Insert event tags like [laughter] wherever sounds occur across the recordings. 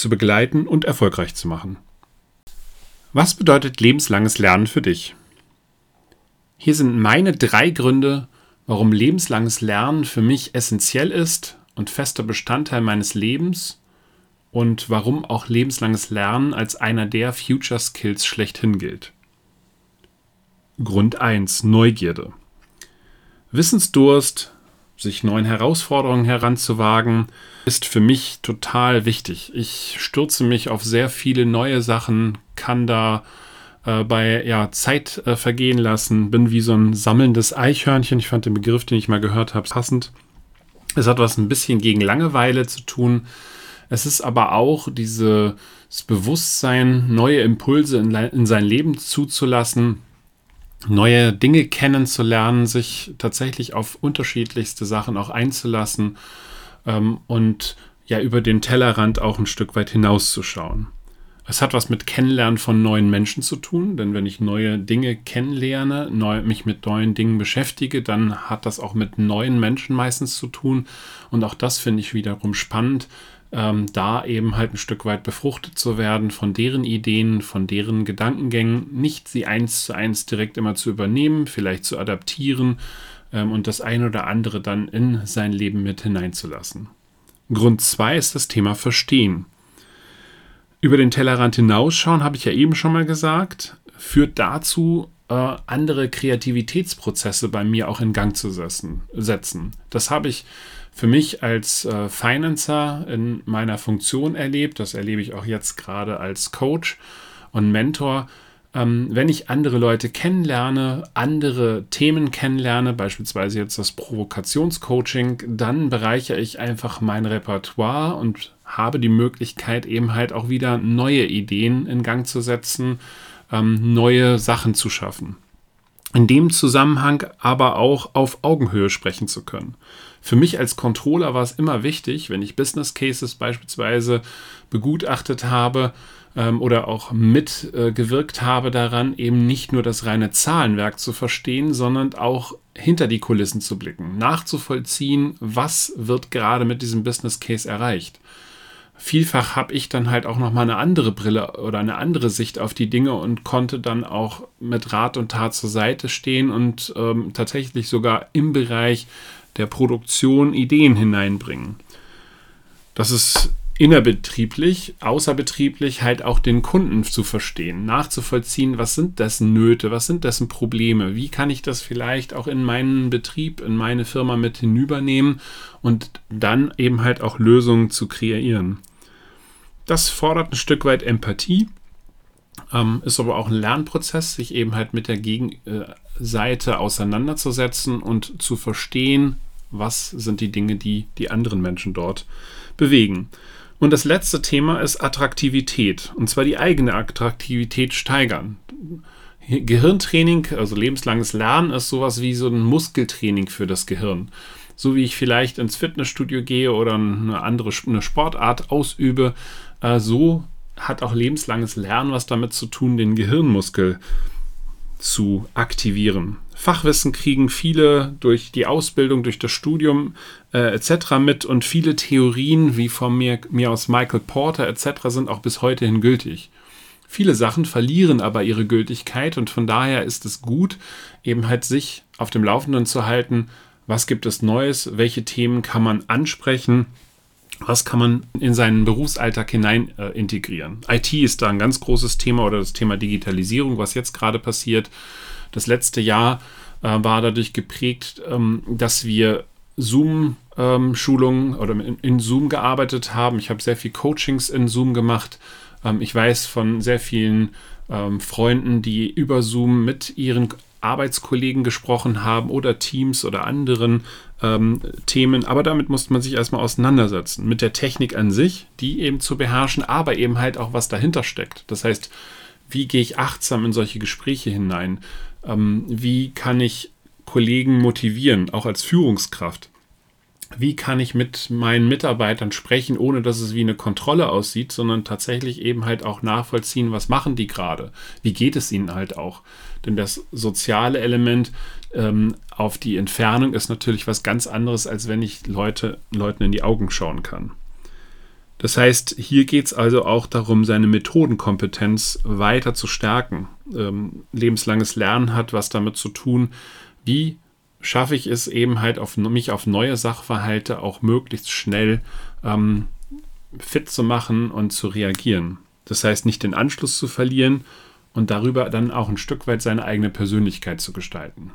zu begleiten und erfolgreich zu machen. Was bedeutet lebenslanges Lernen für dich? Hier sind meine drei Gründe, warum lebenslanges Lernen für mich essentiell ist und fester Bestandteil meines Lebens und warum auch lebenslanges Lernen als einer der Future Skills schlechthin gilt. Grund 1. Neugierde. Wissensdurst, sich neuen Herausforderungen heranzuwagen, ist für mich total wichtig. Ich stürze mich auf sehr viele neue Sachen, kann da äh, bei ja, Zeit äh, vergehen lassen, bin wie so ein sammelndes Eichhörnchen. Ich fand den Begriff, den ich mal gehört habe, passend. Es hat was ein bisschen gegen Langeweile zu tun. Es ist aber auch dieses Bewusstsein, neue Impulse in, in sein Leben zuzulassen, neue Dinge kennenzulernen, sich tatsächlich auf unterschiedlichste Sachen auch einzulassen ähm, und ja über den Tellerrand auch ein Stück weit hinauszuschauen. Es hat was mit Kennenlernen von neuen Menschen zu tun, denn wenn ich neue Dinge kennenlerne, neu, mich mit neuen Dingen beschäftige, dann hat das auch mit neuen Menschen meistens zu tun. Und auch das finde ich wiederum spannend, ähm, da eben halt ein Stück weit befruchtet zu werden von deren Ideen, von deren Gedankengängen, nicht sie eins zu eins direkt immer zu übernehmen, vielleicht zu adaptieren ähm, und das ein oder andere dann in sein Leben mit hineinzulassen. Grund zwei ist das Thema Verstehen. Über den Tellerrand hinausschauen, habe ich ja eben schon mal gesagt, führt dazu, äh, andere Kreativitätsprozesse bei mir auch in Gang zu setzen. Das habe ich für mich als äh, Financer in meiner Funktion erlebt. Das erlebe ich auch jetzt gerade als Coach und Mentor. Ähm, wenn ich andere Leute kennenlerne, andere Themen kennenlerne, beispielsweise jetzt das Provokationscoaching, dann bereichere ich einfach mein Repertoire und habe die Möglichkeit, eben halt auch wieder neue Ideen in Gang zu setzen, ähm, neue Sachen zu schaffen. In dem Zusammenhang aber auch auf Augenhöhe sprechen zu können. Für mich als Controller war es immer wichtig, wenn ich Business Cases beispielsweise begutachtet habe ähm, oder auch mitgewirkt äh, habe daran, eben nicht nur das reine Zahlenwerk zu verstehen, sondern auch hinter die Kulissen zu blicken, nachzuvollziehen, was wird gerade mit diesem Business Case erreicht. Vielfach habe ich dann halt auch noch mal eine andere Brille oder eine andere Sicht auf die Dinge und konnte dann auch mit Rat und Tat zur Seite stehen und ähm, tatsächlich sogar im Bereich der Produktion Ideen hineinbringen. Das ist innerbetrieblich, außerbetrieblich halt auch den Kunden zu verstehen, nachzuvollziehen, was sind dessen Nöte, was sind dessen Probleme, wie kann ich das vielleicht auch in meinen Betrieb, in meine Firma mit hinübernehmen und dann eben halt auch Lösungen zu kreieren. Das fordert ein Stück weit Empathie, ähm, ist aber auch ein Lernprozess, sich eben halt mit der Gegenseite auseinanderzusetzen und zu verstehen, was sind die Dinge, die die anderen Menschen dort bewegen. Und das letzte Thema ist Attraktivität, und zwar die eigene Attraktivität steigern. Gehirntraining, also lebenslanges Lernen, ist sowas wie so ein Muskeltraining für das Gehirn so wie ich vielleicht ins Fitnessstudio gehe oder eine andere eine Sportart ausübe, äh, so hat auch lebenslanges Lernen was damit zu tun, den Gehirnmuskel zu aktivieren. Fachwissen kriegen viele durch die Ausbildung, durch das Studium äh, etc. mit und viele Theorien, wie von mir, mir aus Michael Porter etc., sind auch bis heute hin gültig. Viele Sachen verlieren aber ihre Gültigkeit und von daher ist es gut, eben halt sich auf dem Laufenden zu halten, was gibt es Neues, welche Themen kann man ansprechen was kann man in seinen Berufsalltag hinein äh, integrieren? IT ist da ein ganz großes Thema oder das Thema Digitalisierung, was jetzt gerade passiert. Das letzte Jahr äh, war dadurch geprägt, ähm, dass wir Zoom-Schulungen ähm, oder in, in, Zoom gearbeitet haben. Ich habe sehr viel Coachings in Zoom gemacht. Ähm, ich weiß von sehr vielen ähm, Freunden, die über Zoom mit ihren Arbeitskollegen gesprochen haben oder Teams oder anderen ähm, Themen, aber damit muss man sich erstmal auseinandersetzen. Mit der Technik an sich, die eben zu beherrschen, aber eben halt auch, was dahinter steckt. Das heißt, wie gehe ich achtsam in solche Gespräche hinein? Ähm, wie kann ich Kollegen motivieren, auch als Führungskraft? Wie kann ich mit meinen Mitarbeitern sprechen, ohne dass es wie eine Kontrolle aussieht, sondern tatsächlich eben halt auch nachvollziehen, was machen die gerade? Wie geht es ihnen halt auch? Denn das soziale Element ähm, auf die Entfernung ist natürlich was ganz anderes, als wenn ich Leute, Leuten in die Augen schauen kann. Das heißt, hier geht es also auch darum, seine Methodenkompetenz weiter zu stärken. Ähm, lebenslanges Lernen hat was damit zu tun, wie schaffe ich es eben halt auf mich auf neue Sachverhalte auch möglichst schnell ähm, fit zu machen und zu reagieren. Das heißt, nicht den Anschluss zu verlieren und darüber dann auch ein Stück weit seine eigene Persönlichkeit zu gestalten.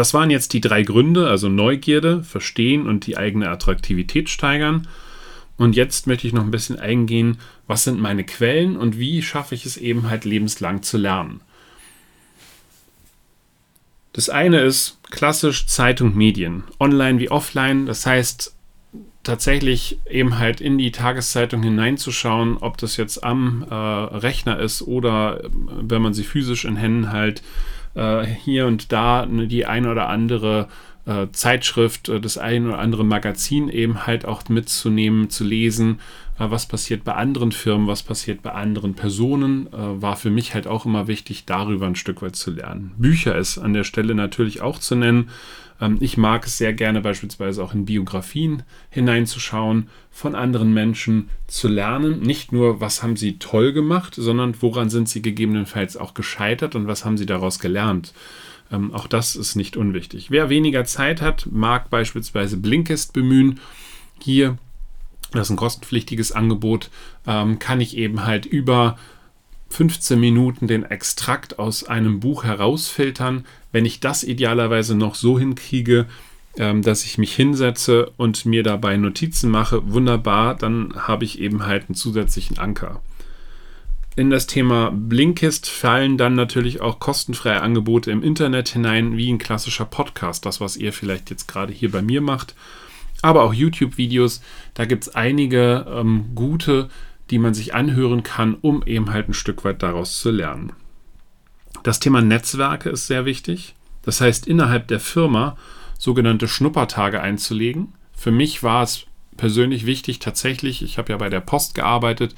Das waren jetzt die drei Gründe, also Neugierde, Verstehen und die eigene Attraktivität steigern. Und jetzt möchte ich noch ein bisschen eingehen, was sind meine Quellen und wie schaffe ich es eben halt lebenslang zu lernen. Das eine ist klassisch Zeitung, Medien, online wie offline. Das heißt, tatsächlich eben halt in die Tageszeitung hineinzuschauen, ob das jetzt am äh, Rechner ist oder äh, wenn man sie physisch in Händen halt äh, hier und da die ein oder andere äh, Zeitschrift, äh, das ein oder andere Magazin eben halt auch mitzunehmen, zu lesen, äh, was passiert bei anderen Firmen, was passiert bei anderen Personen, äh, war für mich halt auch immer wichtig, darüber ein Stück weit zu lernen. Bücher ist an der Stelle natürlich auch zu nennen. Ähm, ich mag es sehr gerne beispielsweise auch in Biografien hineinzuschauen, von anderen Menschen zu lernen. Nicht nur, was haben sie toll gemacht, sondern woran sind sie gegebenenfalls auch gescheitert und was haben sie daraus gelernt. Ähm, auch das ist nicht unwichtig. Wer weniger Zeit hat, mag beispielsweise Blinkist bemühen. Hier, das ist ein kostenpflichtiges Angebot, ähm, kann ich eben halt über 15 Minuten den Extrakt aus einem Buch herausfiltern. Wenn ich das idealerweise noch so hinkriege, ähm, dass ich mich hinsetze und mir dabei Notizen mache, wunderbar, dann habe ich eben halt einen zusätzlichen Anker. In das Thema Blinkist fallen dann natürlich auch kostenfreie Angebote im Internet hinein, wie ein klassischer Podcast, das, was ihr vielleicht jetzt gerade hier bei mir macht. Aber auch YouTube-Videos, da gibt es einige ähm, gute, die man sich anhören kann, um eben halt ein Stück weit daraus zu lernen. Das Thema Netzwerke ist sehr wichtig. Das heißt, innerhalb der Firma sogenannte Schnuppertage einzulegen. Für mich war es persönlich wichtig, tatsächlich, ich habe ja bei der Post gearbeitet,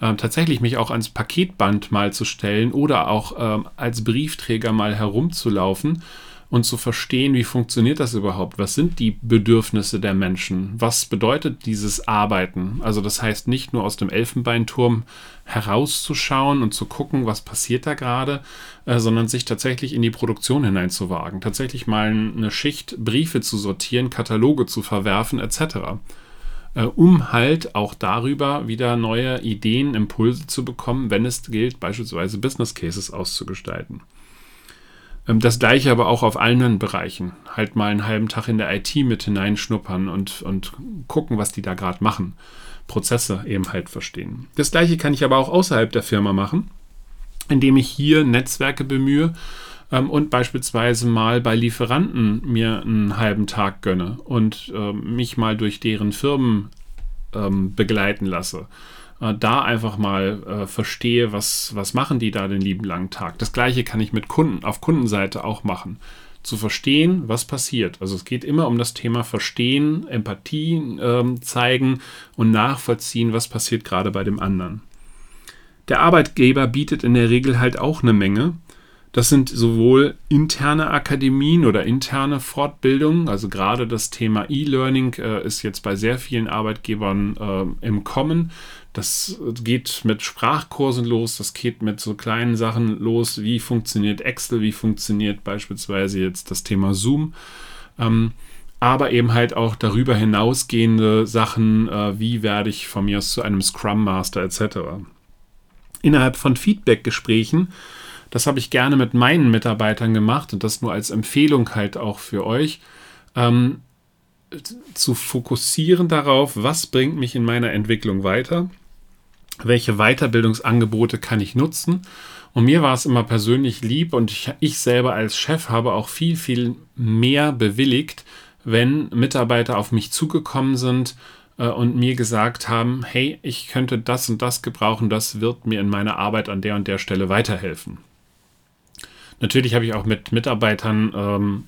äh, tatsächlich mich auch ans Paketband mal zu stellen oder auch äh, als Briefträger mal herumzulaufen und zu verstehen, wie funktioniert das überhaupt? Was sind die Bedürfnisse der Menschen? Was bedeutet dieses Arbeiten? Also das heißt nicht nur aus dem Elfenbeinturm herauszuschauen und zu gucken, was passiert da gerade, äh, sondern sich tatsächlich in die Produktion hineinzuwagen, tatsächlich mal eine Schicht Briefe zu sortieren, Kataloge zu verwerfen etc äh, um halt auch darüber wieder neue Ideen, Impulse zu bekommen, wenn es gilt, beispielsweise Business Cases auszugestalten. Ähm, das gleiche aber auch auf allen Bereichen. Halt mal einen halben Tag in der IT mit hineinschnuppern und, und gucken, was die da gerade machen. Prozesse eben halt verstehen. Das gleiche kann ich aber auch außerhalb der Firma machen, indem ich hier Netzwerke bemühe ähm, und beispielsweise mal bei Lieferanten mir einen halben Tag gönne und äh, mich mal durch deren Firmen ähm, begleiten lasse. Äh, da einfach mal äh, verstehe, was, was machen die da den lieben langen Tag. Das gleiche kann ich mit Kunden auf Kundenseite auch machen. Zu verstehen, was passiert. Also es geht immer um das Thema Verstehen, Empathie ähm, zeigen und nachvollziehen, was passiert gerade bei dem anderen. Der Arbeitgeber bietet in der Regel halt auch eine Menge. Das sind sowohl interne Akademien oder interne Fortbildungen, also gerade das Thema E-Learning äh, ist jetzt bei sehr vielen Arbeitgebern äh, im Kommen. Das geht mit Sprachkursen los, das geht mit so kleinen Sachen los, wie funktioniert Excel, wie funktioniert beispielsweise jetzt das Thema Zoom. Ähm, aber eben halt auch darüber hinausgehende Sachen, äh, wie werde ich von mir aus zu einem Scrum Master etc. Innerhalb von Feedback-Gesprächen das habe ich gerne mit meinen Mitarbeitern gemacht und das nur als Empfehlung halt auch für euch. Ähm, zu fokussieren darauf, was bringt mich in meiner Entwicklung weiter, welche Weiterbildungsangebote kann ich nutzen. Und mir war es immer persönlich lieb und ich, ich selber als Chef habe auch viel, viel mehr bewilligt, wenn Mitarbeiter auf mich zugekommen sind äh, und mir gesagt haben, hey, ich könnte das und das gebrauchen, das wird mir in meiner Arbeit an der und der Stelle weiterhelfen. Natürlich habe ich auch mit Mitarbeitern ähm,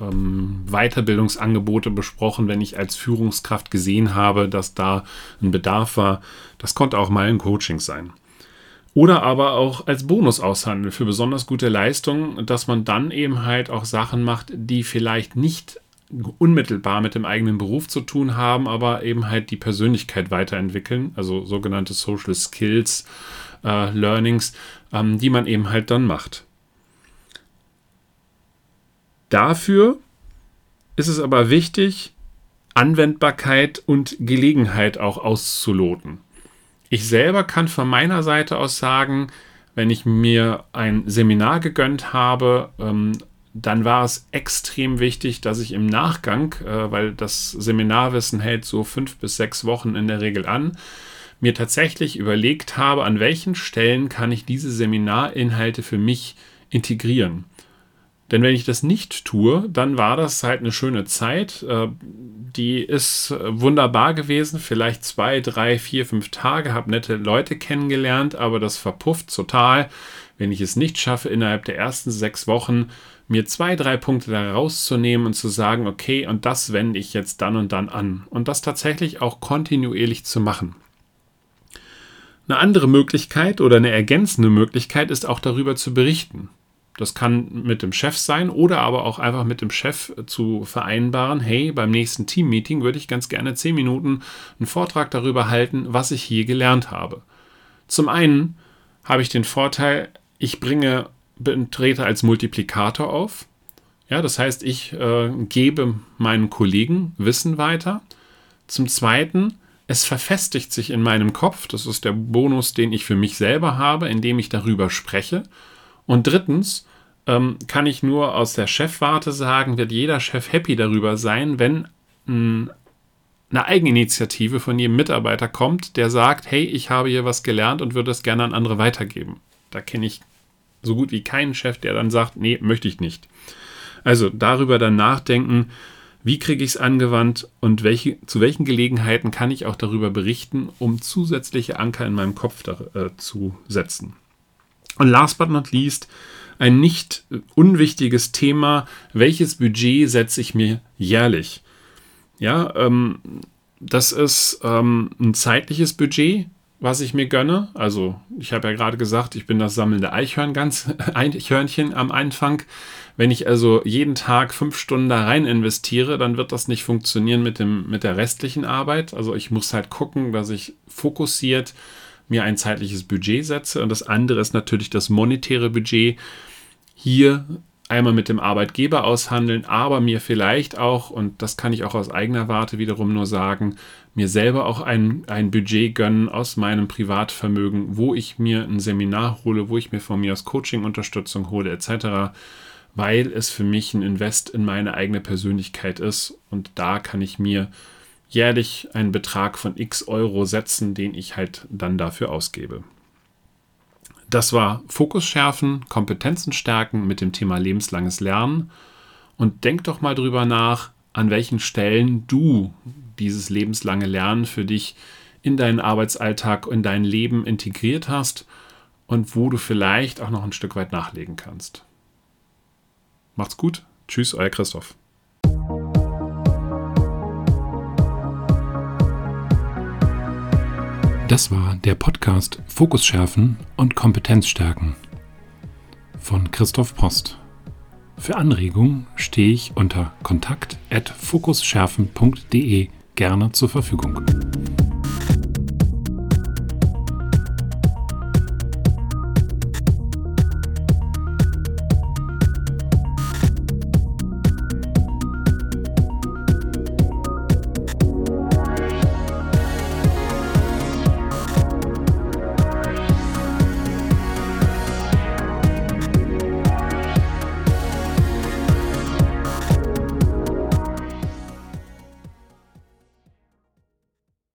ähm, Weiterbildungsangebote besprochen, wenn ich als Führungskraft gesehen habe, dass da ein Bedarf war. Das konnte auch mal ein Coaching sein. Oder aber auch als Bonus aushandeln für besonders gute Leistungen, dass man dann eben halt auch Sachen macht, die vielleicht nicht unmittelbar mit dem eigenen Beruf zu tun haben, aber eben halt die Persönlichkeit weiterentwickeln, also sogenannte Social Skills, äh, Learnings, ähm, die man eben halt dann macht. Dafür ist es aber wichtig, Anwendbarkeit und Gelegenheit auch auszuloten. Ich selber kann von meiner Seite aus sagen, wenn ich mir ein Seminar gegönnt habe, ähm, dann war es extrem wichtig, dass ich im Nachgang, äh, weil das Seminarwissen hält so fünf bis sechs Wochen in der Regel an, mir tatsächlich überlegt habe, an welchen Stellen kann ich diese Seminarinhalte für mich integrieren. Denn wenn ich das nicht tue, dann war das halt eine schöne Zeit. Äh, die ist äh, wunderbar gewesen. Vielleicht zwei, drei, vier, fünf Tage, habe nette Leute kennengelernt, aber das verpufft total, wenn ich es nicht schaffe, innerhalb der ersten sechs Wochen mir zwei, drei Punkte da rauszunehmen und zu sagen, okay, und das wende ich jetzt dann und dann an. Und das tatsächlich auch kontinuierlich zu machen. Eine andere Möglichkeit oder eine ergänzende Möglichkeit ist auch darüber zu berichten. Das kann mit dem Chef sein oder aber auch einfach mit dem Chef zu vereinbaren, hey, beim nächsten Teammeeting würde ich ganz gerne zehn Minuten einen Vortrag darüber halten, was ich hier gelernt habe. Zum einen habe ich den Vorteil, ich bringe trete als Multiplikator auf. Ja, das heißt, ich äh, gebe meinen Kollegen Wissen weiter. Zum Zweiten, es verfestigt sich in meinem Kopf. Das ist der Bonus, den ich für mich selber habe, indem ich darüber spreche. Und drittens ähm, kann ich nur aus der Chefwarte sagen, wird jeder Chef happy darüber sein, wenn mh, eine Eigeninitiative von jedem Mitarbeiter kommt, der sagt, hey, ich habe hier was gelernt und würde es gerne an andere weitergeben. Da kenne ich so gut wie keinen Chef, der dann sagt, nee, möchte ich nicht. Also darüber dann nachdenken, wie kriege ich es angewandt und welche, zu welchen Gelegenheiten kann ich auch darüber berichten, um zusätzliche Anker in meinem Kopf da, äh, zu setzen. Und last but not least, ein nicht unwichtiges Thema, welches Budget setze ich mir jährlich? Ja, ähm, das ist ähm, ein zeitliches Budget, was ich mir gönne. Also ich habe ja gerade gesagt, ich bin das sammelnde Eichhörn ganz, [laughs] Eichhörnchen am Anfang. Wenn ich also jeden Tag fünf Stunden da rein investiere, dann wird das nicht funktionieren mit, dem, mit der restlichen Arbeit. Also ich muss halt gucken, dass ich fokussiert mir ein zeitliches Budget setze. Und das andere ist natürlich das monetäre Budget. Hier einmal mit dem Arbeitgeber aushandeln, aber mir vielleicht auch, und das kann ich auch aus eigener Warte wiederum nur sagen, mir selber auch ein, ein Budget gönnen aus meinem Privatvermögen, wo ich mir ein Seminar hole, wo ich mir von mir aus Coaching-Unterstützung hole, etc., weil es für mich ein Invest in meine eigene Persönlichkeit ist und da kann ich mir jährlich einen Betrag von x Euro setzen, den ich halt dann dafür ausgebe. Das war Fokus schärfen, Kompetenzen stärken mit dem Thema lebenslanges Lernen. Und denk doch mal drüber nach, an welchen Stellen du dieses lebenslange Lernen für dich in deinen Arbeitsalltag, in dein Leben integriert hast und wo du vielleicht auch noch ein Stück weit nachlegen kannst. Macht's gut. Tschüss, euer Christoph. Das war der Podcast Fokus schärfen und Kompetenz stärken von Christoph Post. Für Anregungen stehe ich unter kontakt@fokusschärfen.de gerne zur Verfügung.